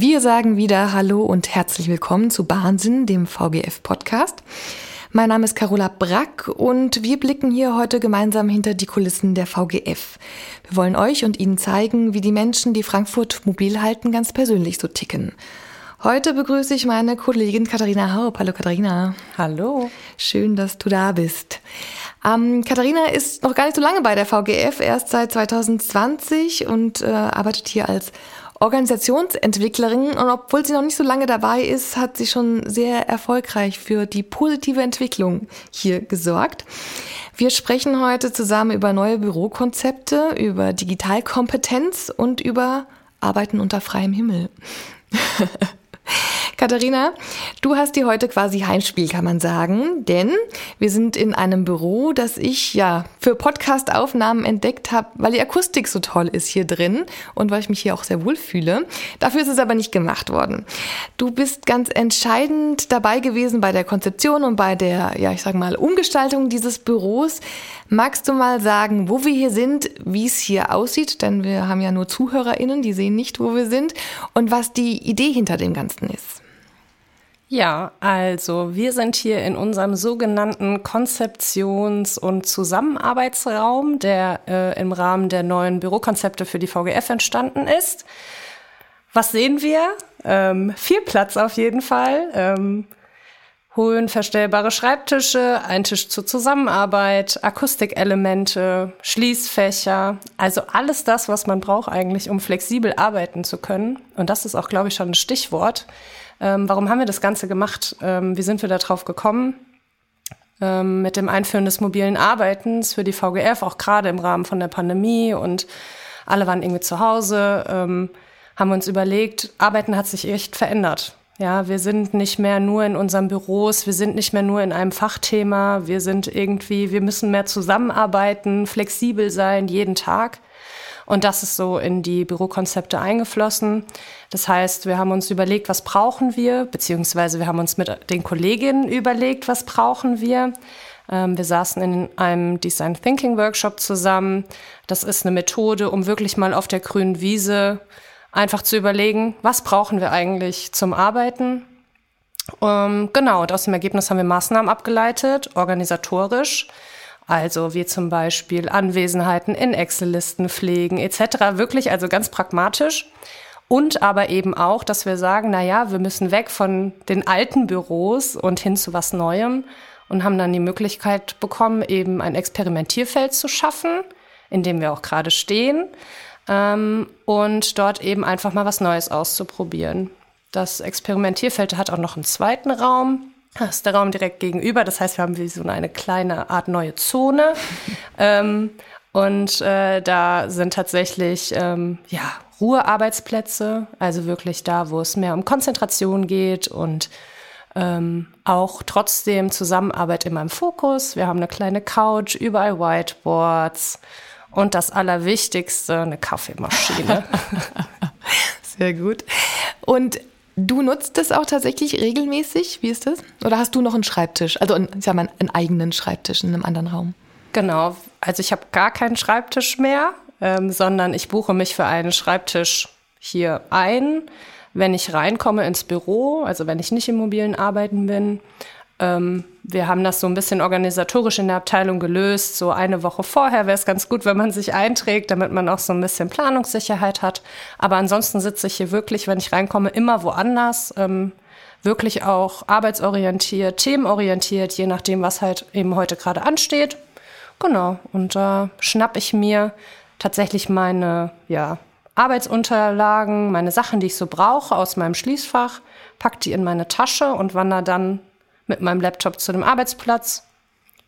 Wir sagen wieder Hallo und herzlich willkommen zu Wahnsinn, dem VGF-Podcast. Mein Name ist Carola Brack und wir blicken hier heute gemeinsam hinter die Kulissen der VGF. Wir wollen euch und Ihnen zeigen, wie die Menschen, die Frankfurt mobil halten, ganz persönlich so ticken. Heute begrüße ich meine Kollegin Katharina Haup. Hallo Katharina. Hallo. Schön, dass du da bist. Ähm, Katharina ist noch gar nicht so lange bei der VGF, erst seit 2020 und äh, arbeitet hier als Organisationsentwicklerin. Und obwohl sie noch nicht so lange dabei ist, hat sie schon sehr erfolgreich für die positive Entwicklung hier gesorgt. Wir sprechen heute zusammen über neue Bürokonzepte, über Digitalkompetenz und über Arbeiten unter freiem Himmel. Katharina, du hast dir heute quasi Heimspiel, kann man sagen, denn wir sind in einem Büro, das ich ja für Podcast-Aufnahmen entdeckt habe, weil die Akustik so toll ist hier drin und weil ich mich hier auch sehr wohl fühle. Dafür ist es aber nicht gemacht worden. Du bist ganz entscheidend dabei gewesen bei der Konzeption und bei der, ja, ich sag mal, Umgestaltung dieses Büros. Magst du mal sagen, wo wir hier sind, wie es hier aussieht? Denn wir haben ja nur ZuhörerInnen, die sehen nicht, wo wir sind und was die Idee hinter dem Ganzen ist. Ja, also wir sind hier in unserem sogenannten Konzeptions- und Zusammenarbeitsraum, der äh, im Rahmen der neuen Bürokonzepte für die VGF entstanden ist. Was sehen wir? Ähm, viel Platz auf jeden Fall. Ähm, höhenverstellbare Schreibtische, ein Tisch zur Zusammenarbeit, Akustikelemente, Schließfächer, also alles das, was man braucht eigentlich, um flexibel arbeiten zu können. Und das ist auch, glaube ich, schon ein Stichwort. Ähm, warum haben wir das Ganze gemacht? Ähm, wie sind wir darauf gekommen? Ähm, mit dem Einführen des mobilen Arbeitens für die VGF, auch gerade im Rahmen von der Pandemie und alle waren irgendwie zu Hause, ähm, haben wir uns überlegt, Arbeiten hat sich echt verändert. Ja, wir sind nicht mehr nur in unseren Büros, wir sind nicht mehr nur in einem Fachthema, wir sind irgendwie, wir müssen mehr zusammenarbeiten, flexibel sein, jeden Tag. Und das ist so in die Bürokonzepte eingeflossen. Das heißt, wir haben uns überlegt, was brauchen wir, beziehungsweise wir haben uns mit den Kolleginnen überlegt, was brauchen wir. Ähm, wir saßen in einem Design Thinking Workshop zusammen. Das ist eine Methode, um wirklich mal auf der grünen Wiese einfach zu überlegen, was brauchen wir eigentlich zum Arbeiten. Ähm, genau, und aus dem Ergebnis haben wir Maßnahmen abgeleitet, organisatorisch. Also wie zum Beispiel Anwesenheiten in Excel-Listen pflegen etc. Wirklich also ganz pragmatisch. Und aber eben auch, dass wir sagen, na ja, wir müssen weg von den alten Büros und hin zu was Neuem und haben dann die Möglichkeit bekommen, eben ein Experimentierfeld zu schaffen, in dem wir auch gerade stehen ähm, und dort eben einfach mal was Neues auszuprobieren. Das Experimentierfeld hat auch noch einen zweiten Raum, das ist der Raum direkt gegenüber. Das heißt, wir haben wie so eine kleine Art neue Zone. ähm, und äh, da sind tatsächlich ähm, ja, Ruhearbeitsplätze, also wirklich da, wo es mehr um Konzentration geht und ähm, auch trotzdem Zusammenarbeit immer im Fokus. Wir haben eine kleine Couch, überall Whiteboards und das Allerwichtigste, eine Kaffeemaschine. Sehr gut. Und Du nutzt das auch tatsächlich regelmäßig? Wie ist das? Oder hast du noch einen Schreibtisch? Also einen, sag mal, einen eigenen Schreibtisch in einem anderen Raum? Genau. Also ich habe gar keinen Schreibtisch mehr, ähm, sondern ich buche mich für einen Schreibtisch hier ein, wenn ich reinkomme ins Büro, also wenn ich nicht im mobilen Arbeiten bin. Ähm, wir haben das so ein bisschen organisatorisch in der Abteilung gelöst. So eine Woche vorher wäre es ganz gut, wenn man sich einträgt, damit man auch so ein bisschen Planungssicherheit hat. Aber ansonsten sitze ich hier wirklich, wenn ich reinkomme, immer woanders. Ähm, wirklich auch arbeitsorientiert, themenorientiert, je nachdem, was halt eben heute gerade ansteht. Genau. Und da äh, schnapp ich mir tatsächlich meine, ja, Arbeitsunterlagen, meine Sachen, die ich so brauche, aus meinem Schließfach, pack die in meine Tasche und wandere dann mit meinem Laptop zu dem Arbeitsplatz,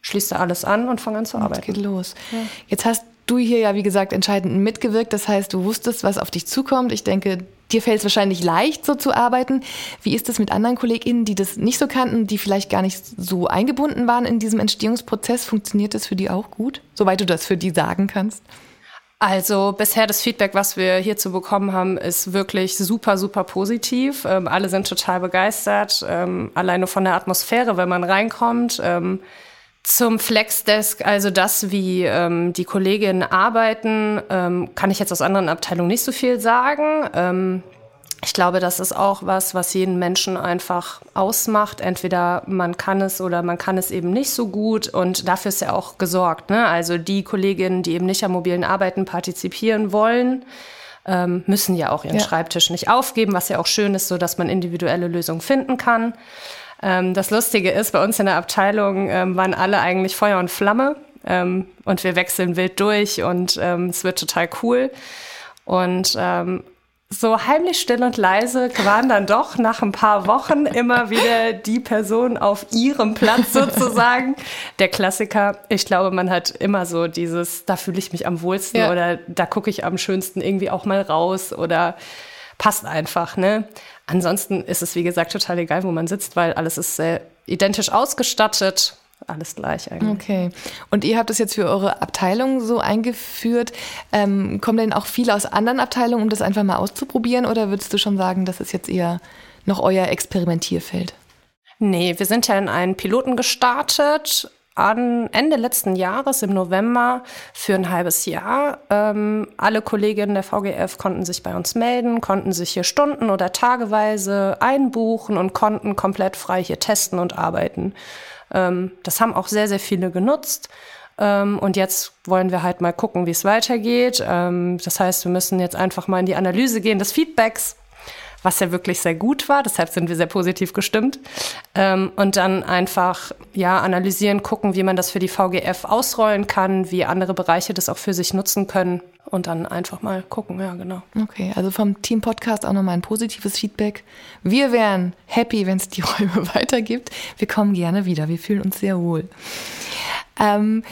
schließe alles an und fange an zu arbeiten. geht los. Ja. Jetzt hast du hier ja, wie gesagt, entscheidend mitgewirkt. Das heißt, du wusstest, was auf dich zukommt. Ich denke, dir fällt es wahrscheinlich leicht, so zu arbeiten. Wie ist es mit anderen KollegInnen, die das nicht so kannten, die vielleicht gar nicht so eingebunden waren in diesem Entstehungsprozess? Funktioniert das für die auch gut? Soweit du das für die sagen kannst? Also bisher das Feedback, was wir hierzu bekommen haben, ist wirklich super, super positiv. Ähm, alle sind total begeistert, ähm, alleine von der Atmosphäre, wenn man reinkommt. Ähm, zum Flexdesk, also das, wie ähm, die Kolleginnen arbeiten, ähm, kann ich jetzt aus anderen Abteilungen nicht so viel sagen. Ich glaube, das ist auch was, was jeden Menschen einfach ausmacht. Entweder man kann es oder man kann es eben nicht so gut. Und dafür ist ja auch gesorgt. Ne? Also die Kolleginnen, die eben nicht am mobilen Arbeiten partizipieren wollen, ähm, müssen ja auch ihren ja. Schreibtisch nicht aufgeben, was ja auch schön ist, so dass man individuelle Lösungen finden kann. Ähm, das Lustige ist, bei uns in der Abteilung ähm, waren alle eigentlich Feuer und Flamme. Ähm, und wir wechseln wild durch und ähm, es wird total cool. Und ähm, so heimlich still und leise waren dann doch nach ein paar Wochen immer wieder die Person auf ihrem Platz sozusagen. Der Klassiker, ich glaube, man hat immer so dieses, da fühle ich mich am wohlsten ja. oder da gucke ich am schönsten irgendwie auch mal raus oder passt einfach, ne? Ansonsten ist es, wie gesagt, total egal, wo man sitzt, weil alles ist sehr identisch ausgestattet alles gleich eigentlich. Okay. Und ihr habt das jetzt für eure Abteilung so eingeführt. Ähm, kommen denn auch viele aus anderen Abteilungen, um das einfach mal auszuprobieren? Oder würdest du schon sagen, das ist jetzt eher noch euer Experimentierfeld? Nee, wir sind ja in einen Piloten gestartet an Ende letzten Jahres im November für ein halbes Jahr. Ähm, alle Kolleginnen der VGF konnten sich bei uns melden, konnten sich hier Stunden oder tageweise einbuchen und konnten komplett frei hier testen und arbeiten. Ähm, das haben auch sehr, sehr viele genutzt. Ähm, und jetzt wollen wir halt mal gucken, wie es weitergeht. Ähm, das heißt, wir müssen jetzt einfach mal in die Analyse gehen des Feedbacks, was ja wirklich sehr gut war. Deshalb sind wir sehr positiv gestimmt. Ähm, und dann einfach ja analysieren, gucken, wie man das für die VGF ausrollen kann, wie andere Bereiche das auch für sich nutzen können und dann einfach mal gucken, ja, genau. Okay, also vom Team Podcast auch nochmal ein positives Feedback. Wir wären happy, wenn es die Räume weitergibt. Wir kommen gerne wieder, wir fühlen uns sehr wohl. Ähm,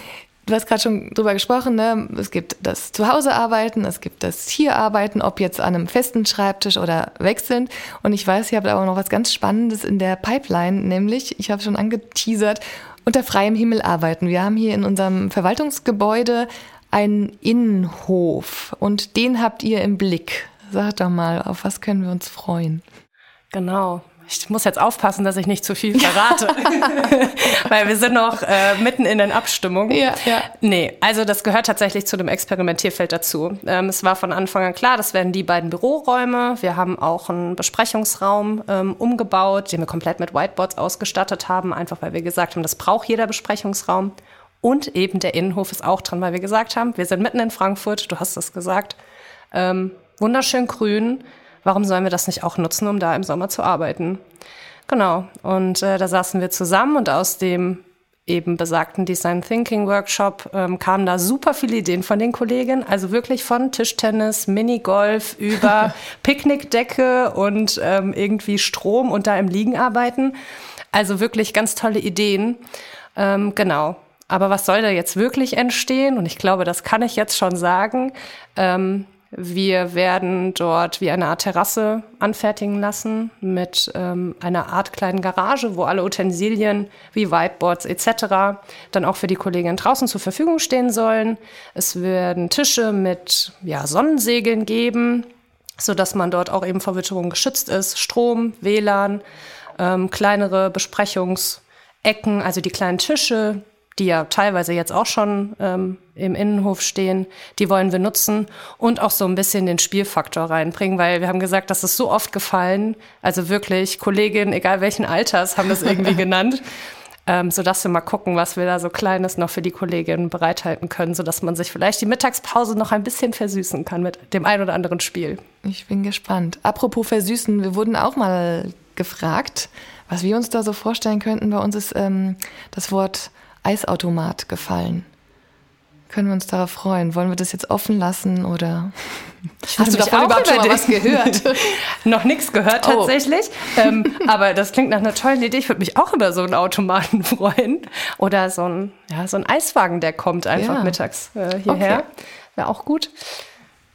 du hast gerade schon drüber gesprochen, ne? es gibt das Zuhausearbeiten, es gibt das Hierarbeiten, ob jetzt an einem festen Schreibtisch oder wechselnd. Und ich weiß, ihr habt aber noch was ganz Spannendes in der Pipeline, nämlich, ich habe schon angeteasert, unter freiem Himmel arbeiten. Wir haben hier in unserem Verwaltungsgebäude einen Innenhof und den habt ihr im Blick. Sag doch mal, auf was können wir uns freuen? Genau. Ich muss jetzt aufpassen, dass ich nicht zu viel verrate, weil wir sind noch äh, mitten in den Abstimmungen. Ja, ja. Nee, also das gehört tatsächlich zu dem Experimentierfeld dazu. Ähm, es war von Anfang an klar, das werden die beiden Büroräume. Wir haben auch einen Besprechungsraum ähm, umgebaut, den wir komplett mit Whiteboards ausgestattet haben, einfach weil wir gesagt haben, das braucht jeder Besprechungsraum. Und eben der Innenhof ist auch dran, weil wir gesagt haben, wir sind mitten in Frankfurt, du hast es gesagt, ähm, wunderschön grün. Warum sollen wir das nicht auch nutzen, um da im Sommer zu arbeiten? Genau. Und äh, da saßen wir zusammen und aus dem eben besagten Design Thinking Workshop ähm, kamen da super viele Ideen von den Kollegen. Also wirklich von Tischtennis, Minigolf über Picknickdecke und ähm, irgendwie Strom und da im Liegen arbeiten. Also wirklich ganz tolle Ideen. Ähm, genau. Aber was soll da jetzt wirklich entstehen? Und ich glaube, das kann ich jetzt schon sagen. Ähm, wir werden dort wie eine Art Terrasse anfertigen lassen mit ähm, einer Art kleinen Garage, wo alle Utensilien wie Whiteboards etc. dann auch für die Kolleginnen draußen zur Verfügung stehen sollen. Es werden Tische mit ja, Sonnensegeln geben, so dass man dort auch eben vor Witterung geschützt ist. Strom, WLAN, ähm, kleinere Besprechungsecken, also die kleinen Tische, die ja teilweise jetzt auch schon ähm, im Innenhof stehen, die wollen wir nutzen und auch so ein bisschen den Spielfaktor reinbringen, weil wir haben gesagt, das ist so oft gefallen, also wirklich Kolleginnen, egal welchen Alters, haben das irgendwie genannt, ähm, sodass wir mal gucken, was wir da so Kleines noch für die Kolleginnen bereithalten können, sodass man sich vielleicht die Mittagspause noch ein bisschen versüßen kann mit dem ein oder anderen Spiel. Ich bin gespannt. Apropos versüßen, wir wurden auch mal gefragt, was wir uns da so vorstellen könnten. Bei uns ist ähm, das Wort Eisautomat gefallen. Können wir uns darauf freuen? Wollen wir das jetzt offen lassen oder hast du davon überhaupt schon mal was gehört? Noch nichts gehört oh. tatsächlich. Ähm, aber das klingt nach einer tollen Idee. Ich würde mich auch über so einen Automaten freuen. Oder so ein, ja, so ein Eiswagen, der kommt einfach ja. mittags äh, hierher. Okay. Wäre auch gut.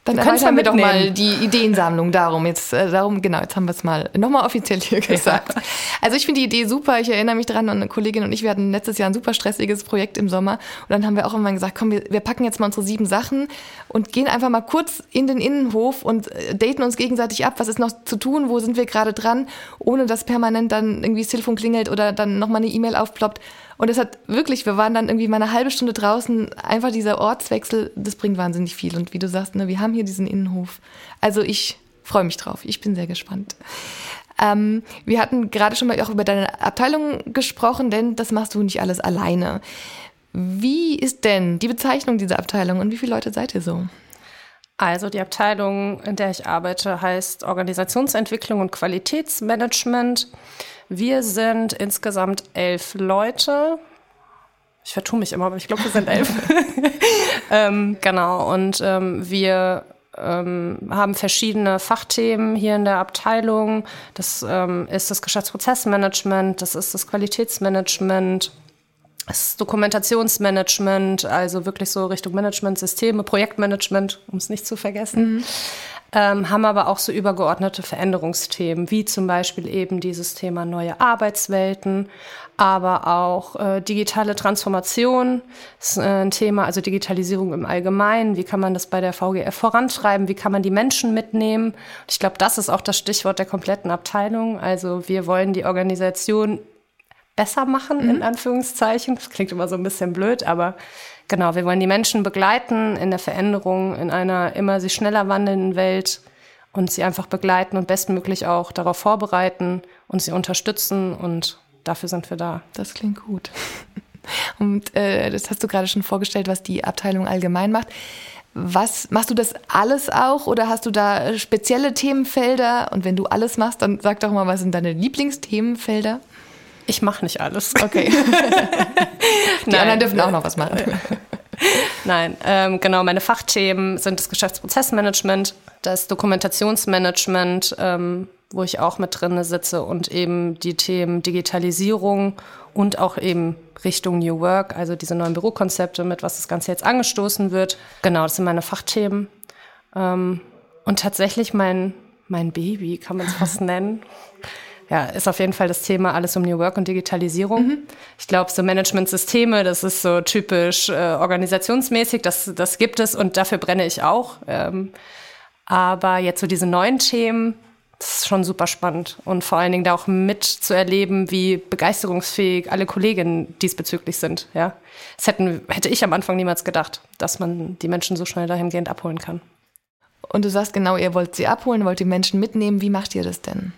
Dann erweitern wir doch mal die Ideensammlung darum. Jetzt, äh, darum, genau, jetzt haben wir es mal nochmal offiziell hier gesagt. Ja. Also ich finde die Idee super. Ich erinnere mich dran, eine Kollegin und ich, wir hatten letztes Jahr ein super stressiges Projekt im Sommer. Und dann haben wir auch immer gesagt, komm, wir, wir packen jetzt mal unsere sieben Sachen und gehen einfach mal kurz in den Innenhof und äh, daten uns gegenseitig ab. Was ist noch zu tun? Wo sind wir gerade dran? Ohne dass permanent dann irgendwie das Telefon klingelt oder dann nochmal eine E-Mail aufploppt. Und es hat wirklich, wir waren dann irgendwie mal eine halbe Stunde draußen, einfach dieser Ortswechsel, das bringt wahnsinnig viel. Und wie du sagst, ne, wir haben hier diesen Innenhof. Also ich freue mich drauf. Ich bin sehr gespannt. Ähm, wir hatten gerade schon mal auch über deine Abteilung gesprochen, denn das machst du nicht alles alleine. Wie ist denn die Bezeichnung dieser Abteilung und wie viele Leute seid ihr so? Also die Abteilung, in der ich arbeite, heißt Organisationsentwicklung und Qualitätsmanagement. Wir sind insgesamt elf Leute. Ich vertue mich immer, aber ich glaube, wir sind elf. ähm, genau, und ähm, wir ähm, haben verschiedene Fachthemen hier in der Abteilung. Das ähm, ist das Geschäftsprozessmanagement, das ist das Qualitätsmanagement, das Dokumentationsmanagement, also wirklich so Richtung Managementsysteme, Projektmanagement, um es nicht zu vergessen. Mhm. Ähm, haben aber auch so übergeordnete Veränderungsthemen, wie zum Beispiel eben dieses Thema neue Arbeitswelten, aber auch äh, digitale Transformation ist äh, ein Thema, also Digitalisierung im Allgemeinen. Wie kann man das bei der VGF vorantreiben? Wie kann man die Menschen mitnehmen? Ich glaube, das ist auch das Stichwort der kompletten Abteilung. Also wir wollen die Organisation besser machen, mhm. in Anführungszeichen. Das klingt immer so ein bisschen blöd, aber genau, wir wollen die Menschen begleiten in der Veränderung in einer immer sich schneller wandelnden Welt und sie einfach begleiten und bestmöglich auch darauf vorbereiten und sie unterstützen und dafür sind wir da. Das klingt gut. Und äh, das hast du gerade schon vorgestellt, was die Abteilung allgemein macht. Was machst du das alles auch oder hast du da spezielle Themenfelder? Und wenn du alles machst, dann sag doch mal, was sind deine Lieblingsthemenfelder? Ich mache nicht alles. Okay. Die Nein. anderen dürfen auch noch was machen. Nein, ähm, genau. Meine Fachthemen sind das Geschäftsprozessmanagement, das Dokumentationsmanagement, ähm, wo ich auch mit drin sitze und eben die Themen Digitalisierung und auch eben Richtung New Work, also diese neuen Bürokonzepte, mit was das Ganze jetzt angestoßen wird. Genau, das sind meine Fachthemen. Ähm, und tatsächlich mein, mein Baby, kann man es fast nennen ja, ist auf jeden Fall das Thema alles um New Work und Digitalisierung. Mhm. Ich glaube, so Managementsysteme, das ist so typisch äh, organisationsmäßig, das, das gibt es und dafür brenne ich auch. Ähm, aber jetzt so diese neuen Themen, das ist schon super spannend und vor allen Dingen da auch mitzuerleben, wie begeisterungsfähig alle Kolleginnen diesbezüglich sind. Ja, das hätten, hätte ich am Anfang niemals gedacht, dass man die Menschen so schnell dahingehend abholen kann. Und du sagst genau, ihr wollt sie abholen, wollt die Menschen mitnehmen. Wie macht ihr das denn?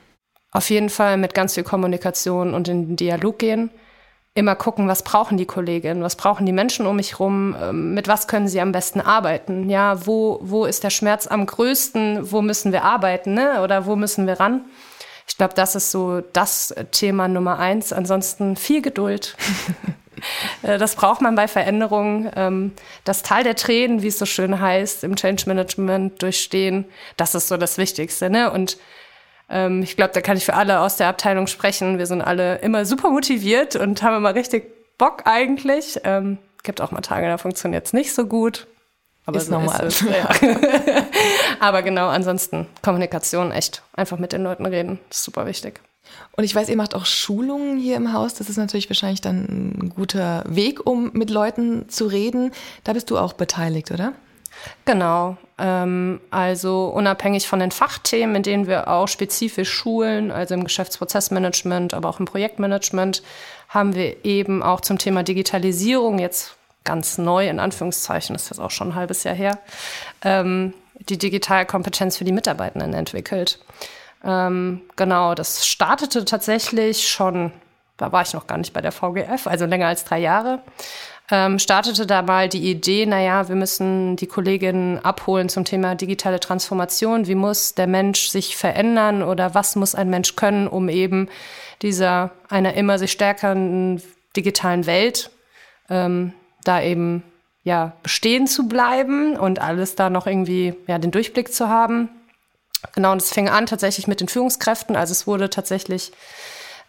Auf jeden Fall mit ganz viel Kommunikation und in den Dialog gehen. Immer gucken, was brauchen die Kolleginnen, was brauchen die Menschen um mich rum, ähm, mit was können sie am besten arbeiten, ja, wo, wo ist der Schmerz am größten, wo müssen wir arbeiten, ne? oder wo müssen wir ran? Ich glaube, das ist so das Thema Nummer eins. Ansonsten viel Geduld. Äh, das braucht man bei Veränderungen. Ähm, das Tal der Tränen, wie es so schön heißt, im Change Management durchstehen, das ist so das Wichtigste. Ne? Und ähm, ich glaube, da kann ich für alle aus der Abteilung sprechen. Wir sind alle immer super motiviert und haben immer richtig Bock eigentlich. Ähm, gibt auch mal Tage, da funktioniert es nicht so gut. Aber ist so normal. Ist ja. Aber genau, ansonsten Kommunikation echt. Einfach mit den Leuten reden. Das ist super wichtig. Und ich weiß, ihr macht auch Schulungen hier im Haus. Das ist natürlich wahrscheinlich dann ein guter Weg, um mit Leuten zu reden. Da bist du auch beteiligt, oder? Genau. Ähm, also unabhängig von den Fachthemen, in denen wir auch spezifisch schulen, also im Geschäftsprozessmanagement, aber auch im Projektmanagement, haben wir eben auch zum Thema Digitalisierung jetzt ganz neu, in Anführungszeichen, das ist jetzt auch schon ein halbes Jahr her, ähm, die Digitalkompetenz für die Mitarbeitenden entwickelt. Ähm, genau, das startete tatsächlich schon, da war ich noch gar nicht bei der VGF, also länger als drei Jahre ähm, startete da mal die Idee, naja, wir müssen die Kolleginnen abholen zum Thema digitale Transformation. Wie muss der Mensch sich verändern oder was muss ein Mensch können, um eben dieser einer immer sich stärkeren digitalen Welt ähm, da eben ja bestehen zu bleiben und alles da noch irgendwie ja den Durchblick zu haben. Genau, und es fing an tatsächlich mit den Führungskräften. Also es wurde tatsächlich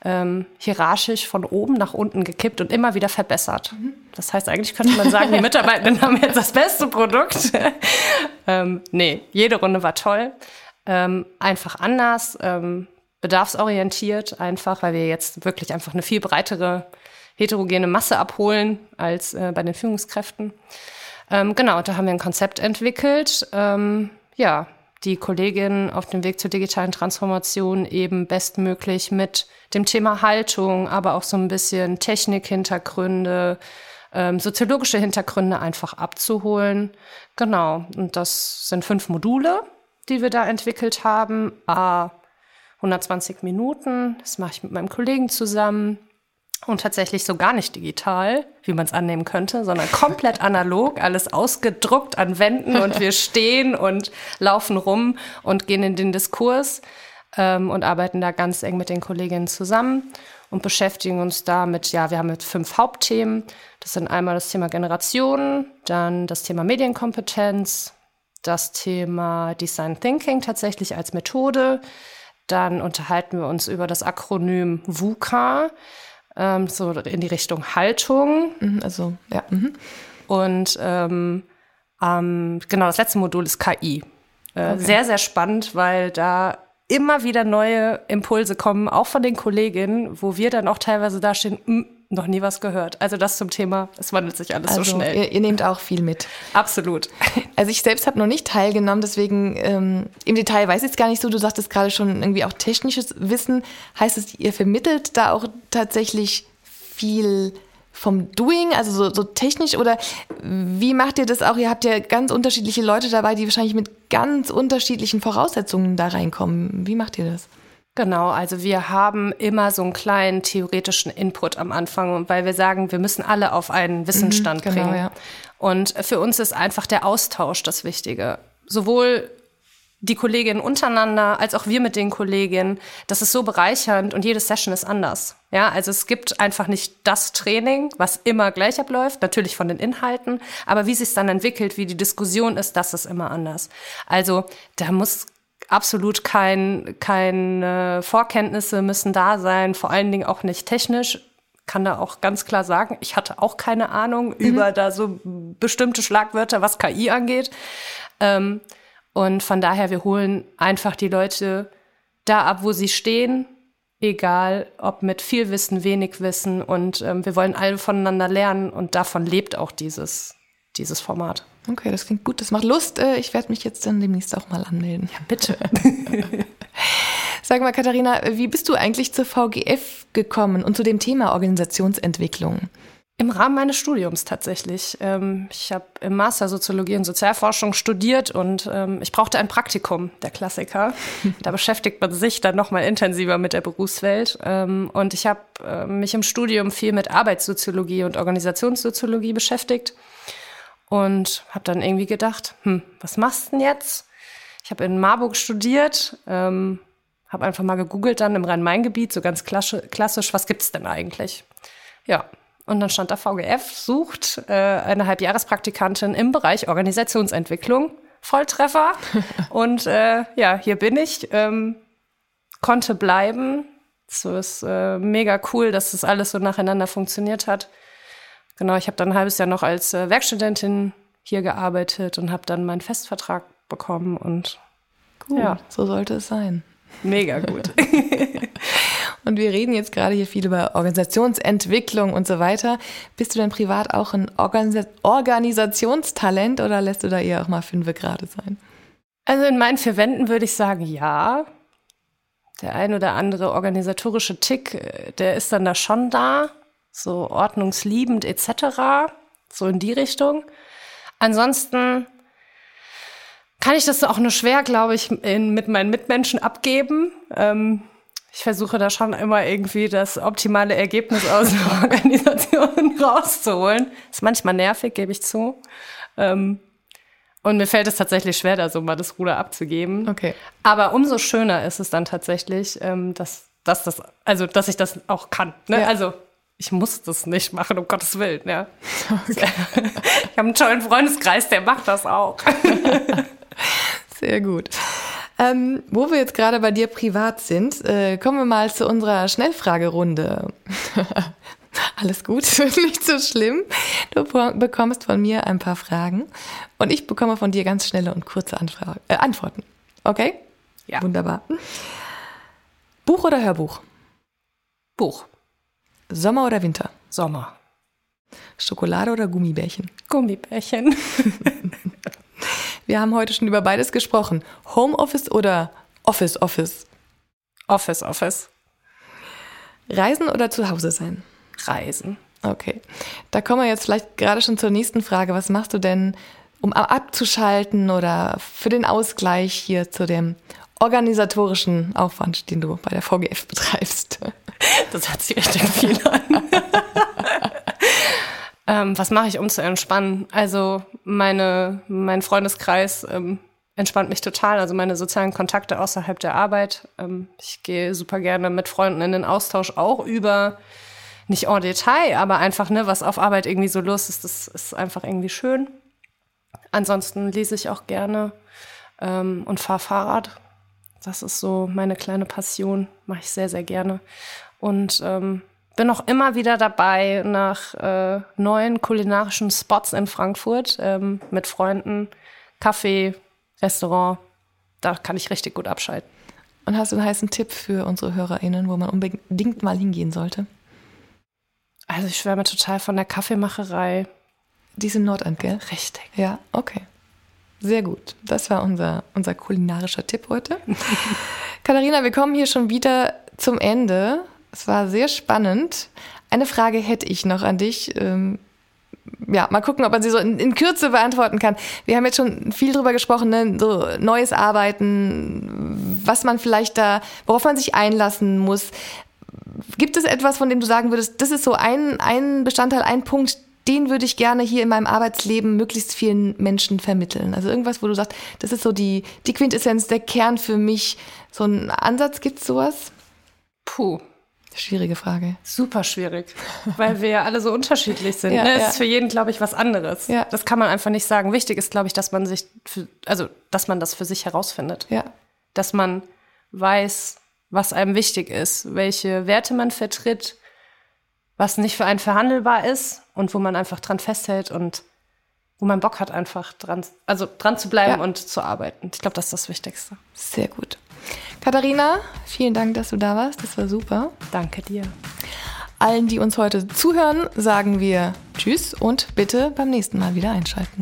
ähm, hierarchisch von oben nach unten gekippt und immer wieder verbessert. Das heißt, eigentlich könnte man sagen, die Mitarbeitenden haben jetzt das beste Produkt. ähm, nee, jede Runde war toll. Ähm, einfach anders, ähm, bedarfsorientiert, einfach, weil wir jetzt wirklich einfach eine viel breitere heterogene Masse abholen als äh, bei den Führungskräften. Ähm, genau, da haben wir ein Konzept entwickelt. Ähm, ja, die Kolleginnen auf dem Weg zur digitalen Transformation eben bestmöglich mit dem Thema Haltung, aber auch so ein bisschen Technikhintergründe, ähm, soziologische Hintergründe einfach abzuholen. Genau, und das sind fünf Module. die wir da entwickelt haben. A, 120 Minuten, das mache ich mit meinem Kollegen zusammen. Und tatsächlich so gar nicht digital, wie man es annehmen könnte, sondern komplett analog, alles ausgedruckt an Wänden und wir stehen und laufen rum und gehen in den Diskurs ähm, und arbeiten da ganz eng mit den Kolleginnen zusammen und beschäftigen uns damit, ja, wir haben jetzt fünf Hauptthemen. Das sind einmal das Thema Generation, dann das Thema Medienkompetenz, das Thema Design Thinking tatsächlich als Methode. Dann unterhalten wir uns über das Akronym VUCA, ähm, so in die Richtung Haltung. Mhm, also, ja. Mhm. Und ähm, ähm, genau, das letzte Modul ist KI. Äh, okay. Sehr, sehr spannend, weil da immer wieder neue Impulse kommen, auch von den Kolleginnen, wo wir dann auch teilweise dastehen, noch nie was gehört. Also das zum Thema, es wandelt sich alles also, so schnell. Ihr, ihr, nehmt auch viel mit. Absolut. Also ich selbst habe noch nicht teilgenommen, deswegen ähm, im Detail weiß ich es gar nicht so. Du sagtest gerade schon irgendwie auch technisches Wissen. Heißt es, ihr vermittelt da auch tatsächlich viel vom Doing, also so, so technisch oder wie macht ihr das auch? Ihr habt ja ganz unterschiedliche Leute dabei, die wahrscheinlich mit ganz unterschiedlichen Voraussetzungen da reinkommen. Wie macht ihr das? Genau, also wir haben immer so einen kleinen theoretischen Input am Anfang, weil wir sagen, wir müssen alle auf einen Wissensstand mhm, genau, bringen. Ja. Und für uns ist einfach der Austausch das Wichtige. Sowohl die Kolleginnen untereinander, als auch wir mit den Kolleginnen. Das ist so bereichernd und jede Session ist anders. Ja, also es gibt einfach nicht das Training, was immer gleich abläuft, natürlich von den Inhalten, aber wie sich dann entwickelt, wie die Diskussion ist, das ist immer anders. Also da muss absolut kein, keine Vorkenntnisse müssen da sein, vor allen Dingen auch nicht technisch. Kann da auch ganz klar sagen, ich hatte auch keine Ahnung mhm. über da so bestimmte Schlagwörter, was KI angeht. Ähm, und von daher, wir holen einfach die Leute da ab, wo sie stehen, egal ob mit viel Wissen, wenig Wissen. Und ähm, wir wollen alle voneinander lernen und davon lebt auch dieses, dieses Format. Okay, das klingt gut. Das macht Lust. Äh, ich werde mich jetzt dann demnächst auch mal anmelden. Ja, bitte. Sag mal, Katharina, wie bist du eigentlich zur VGF gekommen und zu dem Thema Organisationsentwicklung? Im Rahmen meines Studiums tatsächlich. Ähm, ich habe im Master Soziologie und Sozialforschung studiert und ähm, ich brauchte ein Praktikum, der Klassiker. Da beschäftigt man sich dann noch mal intensiver mit der Berufswelt. Ähm, und ich habe äh, mich im Studium viel mit Arbeitssoziologie und Organisationssoziologie beschäftigt und habe dann irgendwie gedacht, hm, was machst du denn jetzt? Ich habe in Marburg studiert, ähm, habe einfach mal gegoogelt dann im Rhein-Main-Gebiet, so ganz klassisch, was gibt's denn eigentlich? Ja, und dann stand da VGF, sucht äh, eine Halbjahrespraktikantin im Bereich Organisationsentwicklung. Volltreffer. und äh, ja, hier bin ich. Ähm, konnte bleiben. So ist äh, mega cool, dass das alles so nacheinander funktioniert hat. Genau, ich habe dann ein halbes Jahr noch als äh, Werkstudentin hier gearbeitet und habe dann meinen Festvertrag bekommen und cool, ja, so sollte es sein. Mega gut. und wir reden jetzt gerade hier viel über Organisationsentwicklung und so weiter. Bist du denn privat auch ein Organis Organisationstalent oder lässt du da eher auch mal fünfe gerade sein? Also in meinen vier Wänden würde ich sagen, ja. Der ein oder andere organisatorische Tick, äh, der ist dann da schon da. So ordnungsliebend etc. So in die Richtung. Ansonsten kann ich das auch nur schwer, glaube ich, in, mit meinen Mitmenschen abgeben. Ähm, ich versuche da schon immer irgendwie das optimale Ergebnis aus der Organisation rauszuholen. Ist manchmal nervig, gebe ich zu. Ähm, und mir fällt es tatsächlich schwer, da so mal das Ruder abzugeben. Okay. Aber umso schöner ist es dann tatsächlich, ähm, dass, dass das, also dass ich das auch kann. Ne? Ja. Also ich muss das nicht machen, um Gottes Willen. Ja. Okay. Ich habe einen tollen Freundeskreis, der macht das auch. Sehr gut. Ähm, wo wir jetzt gerade bei dir privat sind, äh, kommen wir mal zu unserer Schnellfragerunde. Alles gut, nicht so schlimm. Du bekommst von mir ein paar Fragen und ich bekomme von dir ganz schnelle und kurze Anfrage, äh, Antworten. Okay? Ja. Wunderbar. Buch oder Hörbuch? Buch. Sommer oder Winter? Sommer. Schokolade oder Gummibärchen? Gummibärchen. Wir haben heute schon über beides gesprochen. Homeoffice oder Office Office? Office Office. Reisen oder zu Hause sein? Reisen. Okay. Da kommen wir jetzt vielleicht gerade schon zur nächsten Frage. Was machst du denn um abzuschalten oder für den Ausgleich hier zu dem organisatorischen Aufwand, den du bei der VGF betreibst? Das hört sich richtig viel an. ähm, was mache ich, um zu entspannen? Also meine, mein Freundeskreis ähm, entspannt mich total. Also meine sozialen Kontakte außerhalb der Arbeit. Ähm, ich gehe super gerne mit Freunden in den Austausch, auch über nicht en Detail, aber einfach, ne, was auf Arbeit irgendwie so los ist, das ist einfach irgendwie schön. Ansonsten lese ich auch gerne ähm, und fahre Fahrrad. Das ist so meine kleine Passion, mache ich sehr, sehr gerne. Und ähm, bin auch immer wieder dabei nach äh, neuen kulinarischen Spots in Frankfurt ähm, mit Freunden, Kaffee, Restaurant. Da kann ich richtig gut abschalten. Und hast du einen heißen Tipp für unsere HörerInnen, wo man unbedingt mal hingehen sollte? Also ich schwärme total von der Kaffeemacherei. Die ist im Nordend, gell? Richtig. Ja, okay. Sehr gut. Das war unser, unser kulinarischer Tipp heute. Katharina, wir kommen hier schon wieder zum Ende. Es war sehr spannend. Eine Frage hätte ich noch an dich. Ähm, ja, mal gucken, ob man sie so in, in, Kürze beantworten kann. Wir haben jetzt schon viel drüber gesprochen, ne? so neues Arbeiten, was man vielleicht da, worauf man sich einlassen muss. Gibt es etwas, von dem du sagen würdest, das ist so ein, ein Bestandteil, ein Punkt, den würde ich gerne hier in meinem Arbeitsleben möglichst vielen Menschen vermitteln? Also irgendwas, wo du sagst, das ist so die, die Quintessenz, der Kern für mich. So ein Ansatz, gibt es sowas? Puh. Schwierige Frage. Super schwierig, weil wir ja alle so unterschiedlich sind. ja, ne? Es ja. ist für jeden, glaube ich, was anderes. Ja. Das kann man einfach nicht sagen. Wichtig ist, glaube ich, dass man sich, für, also, dass man das für sich herausfindet. Ja. Dass man weiß, was einem wichtig ist, welche Werte man vertritt, was nicht für einen verhandelbar ist und wo man einfach dran festhält und wo man Bock hat, einfach dran, also dran zu bleiben ja. und zu arbeiten. Ich glaube, das ist das Wichtigste. Sehr gut. Katharina, vielen Dank, dass du da warst. Das war super. Danke dir. Allen, die uns heute zuhören, sagen wir Tschüss und bitte beim nächsten Mal wieder einschalten.